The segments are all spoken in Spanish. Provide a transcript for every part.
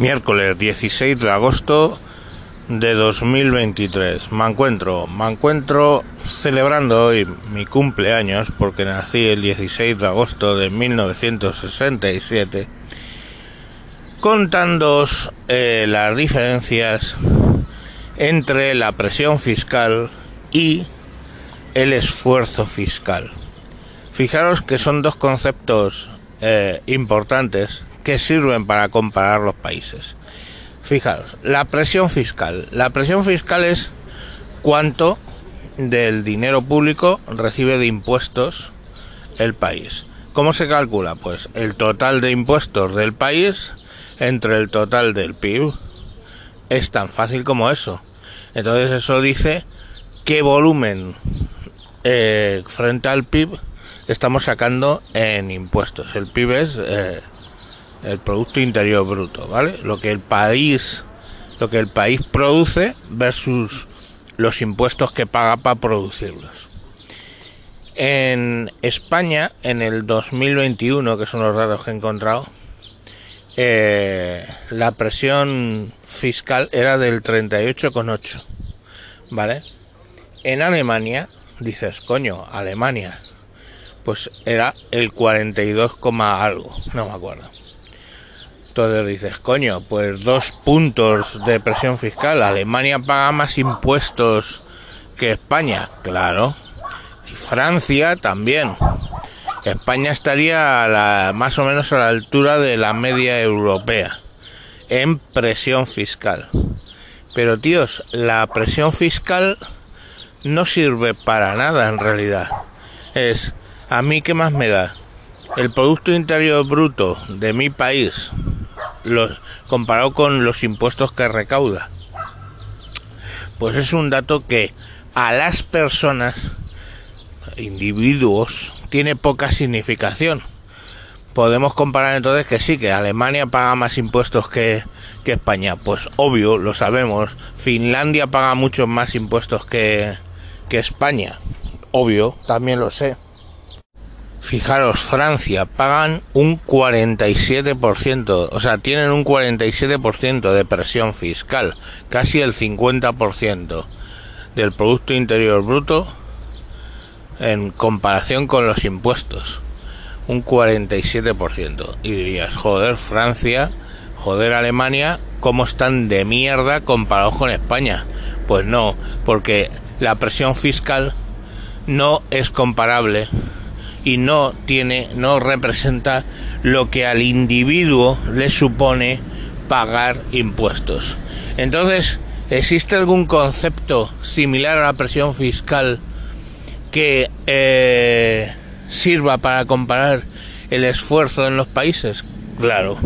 miércoles 16 de agosto de 2023. Me encuentro, me encuentro celebrando hoy mi cumpleaños porque nací el 16 de agosto de 1967, contándoos eh, las diferencias entre la presión fiscal y el esfuerzo fiscal. Fijaros que son dos conceptos eh, importantes que sirven para comparar los países. Fijaros, la presión fiscal. La presión fiscal es cuánto del dinero público recibe de impuestos el país. ¿Cómo se calcula? Pues el total de impuestos del país entre el total del PIB. Es tan fácil como eso. Entonces eso dice qué volumen eh, frente al PIB estamos sacando en impuestos. El PIB es eh, el Producto Interior Bruto, ¿vale? Lo que el país, lo que el país produce versus los impuestos que paga para producirlos. En España, en el 2021, que son los datos que he encontrado, eh, la presión fiscal era del 38,8, ¿vale? En Alemania, dices, coño, Alemania, pues era el 42, algo, no me acuerdo. Entonces dices, coño, pues dos puntos de presión fiscal. Alemania paga más impuestos que España, claro. Y Francia también. España estaría más o menos a la altura de la media europea en presión fiscal. Pero tíos, la presión fiscal no sirve para nada en realidad. Es, ¿a mí qué más me da? El Producto Interior Bruto de mi país los, comparado con los impuestos que recauda. Pues es un dato que a las personas, individuos, tiene poca significación. Podemos comparar entonces que sí, que Alemania paga más impuestos que, que España. Pues obvio, lo sabemos. Finlandia paga muchos más impuestos que, que España. Obvio, también lo sé. Fijaros, Francia pagan un 47%, o sea, tienen un 47% de presión fiscal, casi el 50% del Producto Interior Bruto en comparación con los impuestos. Un 47%. Y dirías, joder, Francia, joder, Alemania, ¿cómo están de mierda comparados con España? Pues no, porque la presión fiscal no es comparable y no tiene, no representa lo que al individuo le supone pagar impuestos. Entonces, ¿existe algún concepto similar a la presión fiscal que eh, sirva para comparar el esfuerzo en los países? Claro,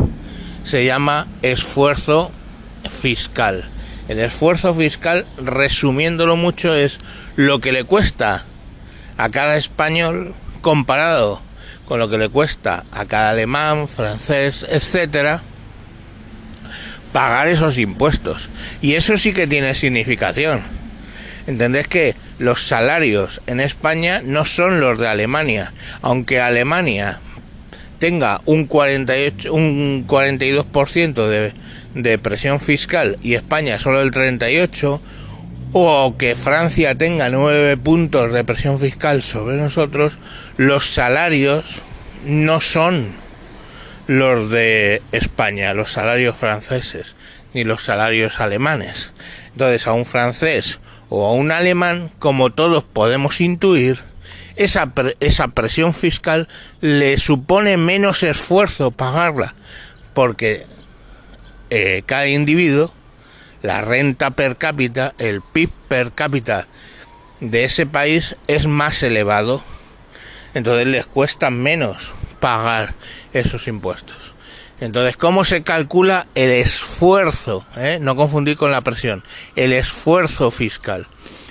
se llama esfuerzo fiscal. El esfuerzo fiscal, resumiéndolo mucho, es lo que le cuesta a cada español comparado con lo que le cuesta a cada alemán, francés, etcétera, pagar esos impuestos. Y eso sí que tiene significación. Entendés que los salarios en España no son los de Alemania, aunque Alemania tenga un 48 un 42% de, de presión fiscal y España solo el 38 o que Francia tenga nueve puntos de presión fiscal sobre nosotros, los salarios no son los de España, los salarios franceses, ni los salarios alemanes. Entonces a un francés o a un alemán, como todos podemos intuir, esa, presión fiscal le supone menos esfuerzo pagarla, porque eh, cada individuo la renta per cápita, el PIB per cápita de ese país es más elevado, entonces les cuesta menos pagar esos impuestos. Entonces, ¿cómo se calcula el esfuerzo? Eh? No confundir con la presión. El esfuerzo fiscal.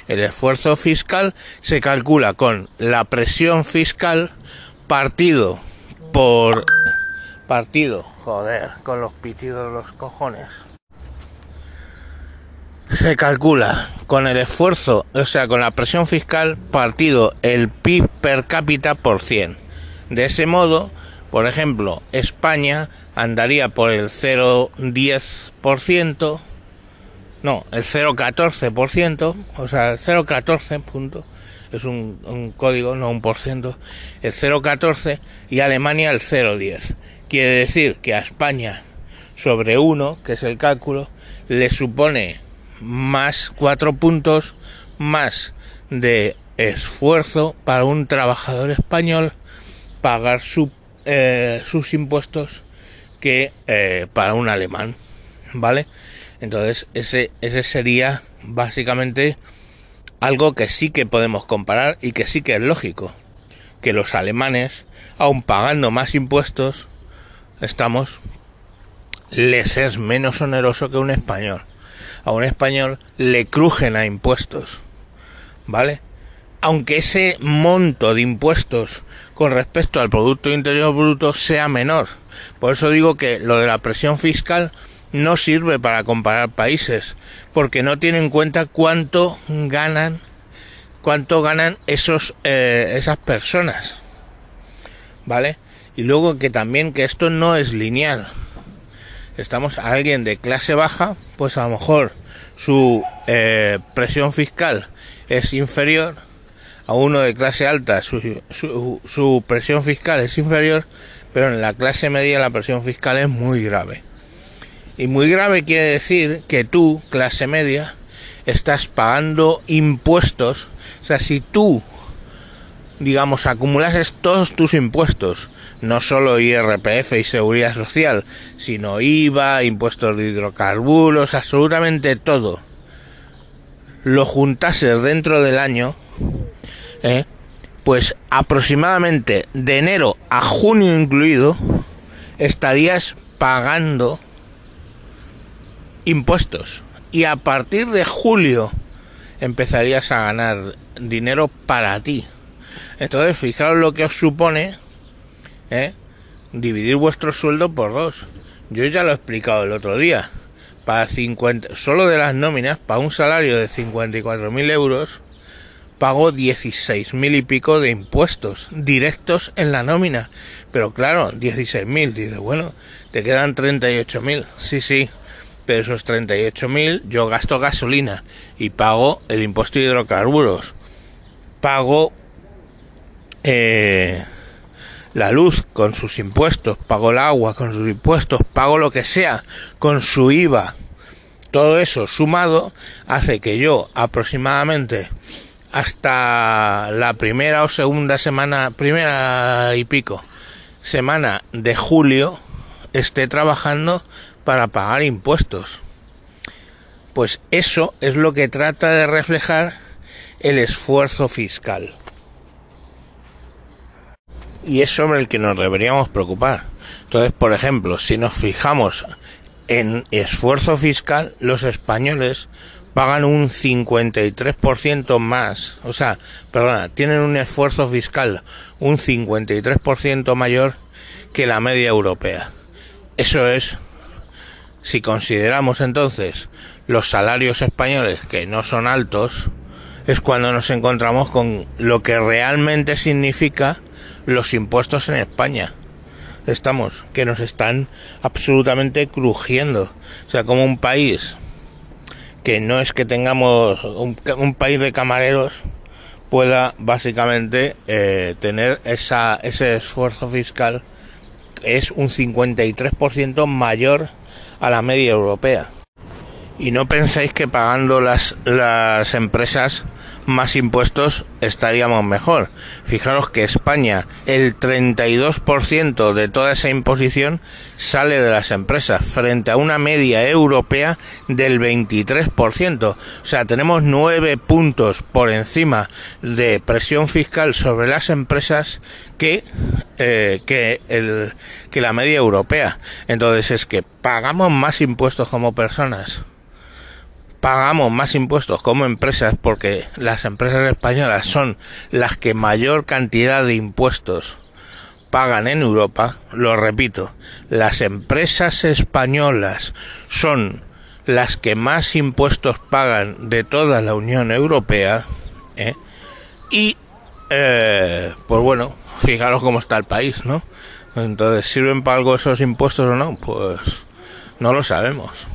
El esfuerzo fiscal se calcula con la presión fiscal partido por partido, joder, con los pitidos de los cojones se calcula con el esfuerzo, o sea, con la presión fiscal partido el PIB per cápita por 100. De ese modo, Por ejemplo, España andaría por el 0,10%, no, el 0,14%, o sea, el 0,14 punto, es un, un, código, no un por ciento, el 0,14 y Alemania el 0,10. Quiere decir que a España sobre 1, que es el cálculo, le supone más 4 puntos más de esfuerzo para un trabajador español pagar su, eh, sus impuestos que eh, para un alemán, ¿vale? Entonces ese, ese sería básicamente algo que sí que podemos comparar y que sí que es lógico, que los alemanes, aun pagando más impuestos, estamos, les es menos oneroso que un español. A un español le crujen a impuestos, ¿vale? Aunque ese monto de impuestos con respecto al Producto Interior Bruto sea menor. Por eso digo que lo de la presión fiscal no sirve para comparar países, porque no tiene en cuenta cuánto ganan, cuánto ganan esos, eh, esas personas, ¿vale? Y luego que también que esto no es lineal. Estamos a alguien de clase baja, pues a lo mejor su eh, presión fiscal es inferior a uno de clase alta, su, su, su presión fiscal es inferior, pero en la clase media la presión fiscal es muy grave. Y muy grave quiere decir que tú, clase media, estás pagando impuestos. O sea, si tú, digamos, acumulases todos tus impuestos, no solo IRPF y seguridad social, sino IVA, impuestos de hidrocarburos, absolutamente todo, lo juntases dentro del año, ¿eh? pues aproximadamente de enero a junio incluido, estarías pagando impuestos. Y a partir de julio empezarías a ganar dinero para ti. Entonces, fijaos lo que os supone ¿eh? dividir vuestro sueldo por dos. Yo ya lo he explicado el otro día. Para 50, solo de las nóminas, para un salario de 54.000 euros, pago 16.000 y pico de impuestos directos en la nómina. Pero claro, 16.000, dice, bueno, te quedan 38.000. Sí, sí, pero esos 38.000 yo gasto gasolina y pago el impuesto de hidrocarburos, pago eh, la luz con sus impuestos, pago el agua con sus impuestos, pago lo que sea con su IVA. Todo eso sumado hace que yo aproximadamente hasta la primera o segunda semana, primera y pico, semana de julio, esté trabajando para pagar impuestos. Pues eso es lo que trata de reflejar el esfuerzo fiscal. Y es sobre el que nos deberíamos preocupar. Entonces, por ejemplo, si nos fijamos en esfuerzo fiscal, los españoles pagan un 53% más, o sea, perdona, tienen un esfuerzo fiscal un 53% mayor que la media europea. Eso es si consideramos entonces los salarios españoles que no son altos, es cuando nos encontramos con lo que realmente significa los impuestos en España. Estamos, que nos están absolutamente crujiendo. O sea, como un país que no es que tengamos un, país de camareros pueda básicamente eh, tener esa, ese esfuerzo fiscal es un 53% mayor a la media europea. Y no pensáis que pagando las, las empresas más impuestos estaríamos mejor. Fijaros que España, el 32% de toda esa imposición sale de las empresas, frente a una media europea del 23%. O sea, tenemos nueve puntos por encima de presión fiscal sobre las empresas que, eh, que, el, que la media europea. Entonces es que pagamos más impuestos como personas pagamos más impuestos como empresas porque las empresas españolas son las que mayor cantidad de impuestos pagan en Europa, lo repito, las empresas españolas son las que más impuestos pagan de toda la Unión Europea ¿eh? y eh, pues bueno, fijaros cómo está el país, ¿no? Entonces, ¿sirven para algo esos impuestos o no? Pues no lo sabemos.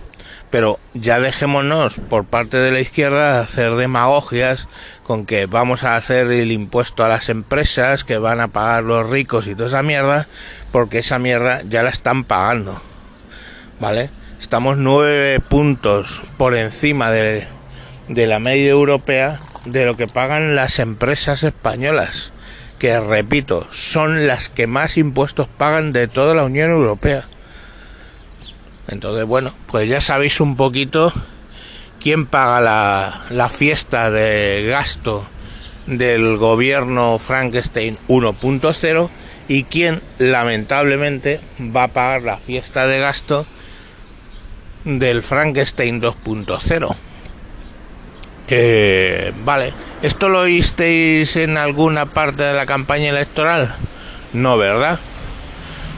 Pero ya dejémonos por parte de la izquierda hacer demagogias con que vamos a hacer el impuesto a las empresas, que van a pagar los ricos y toda esa mierda, porque esa mierda ya la están pagando. ¿Vale? Estamos nueve puntos por encima de, de la media europea de lo que pagan las empresas españolas, que repito, son las que más impuestos pagan de toda la Unión Europea. Entonces, bueno, pues ya sabéis un poquito quién paga la, la fiesta de gasto del gobierno Frankenstein 1.0 y quién lamentablemente va a pagar la fiesta de gasto del Frankenstein 2.0. Que, vale, ¿esto lo oísteis en alguna parte de la campaña electoral? No, ¿verdad?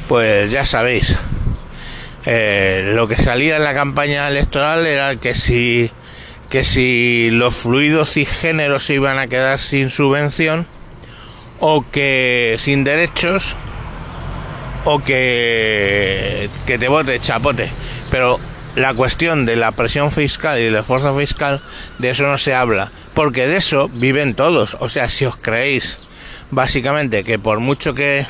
Pues ya sabéis, eh, lo que salía en la campaña electoral era que si, que si los fluidos cisgéneros se iban a quedar sin subvención, o que sin derechos, o que, que te vote chapote. Pero la cuestión de la presión fiscal y el esfuerzo fiscal, de eso no se habla, porque de eso viven todos. O sea, si os creéis básicamente que por mucho que,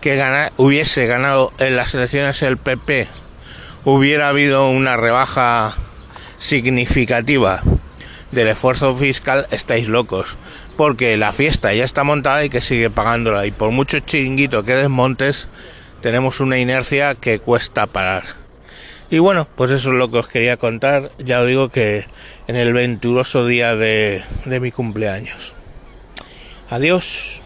que hubiese ganado en las elecciones el PP, hubiera habido una rebaja significativa del esfuerzo fiscal, estáis locos. Porque la fiesta ya está montada y que sigue pagándola. Y por mucho chiringuito que desmontes, tenemos una inercia que cuesta parar. Y bueno, pues eso es lo que os quería contar. Ya os digo que en el venturoso día de, de mi cumpleaños. Adiós.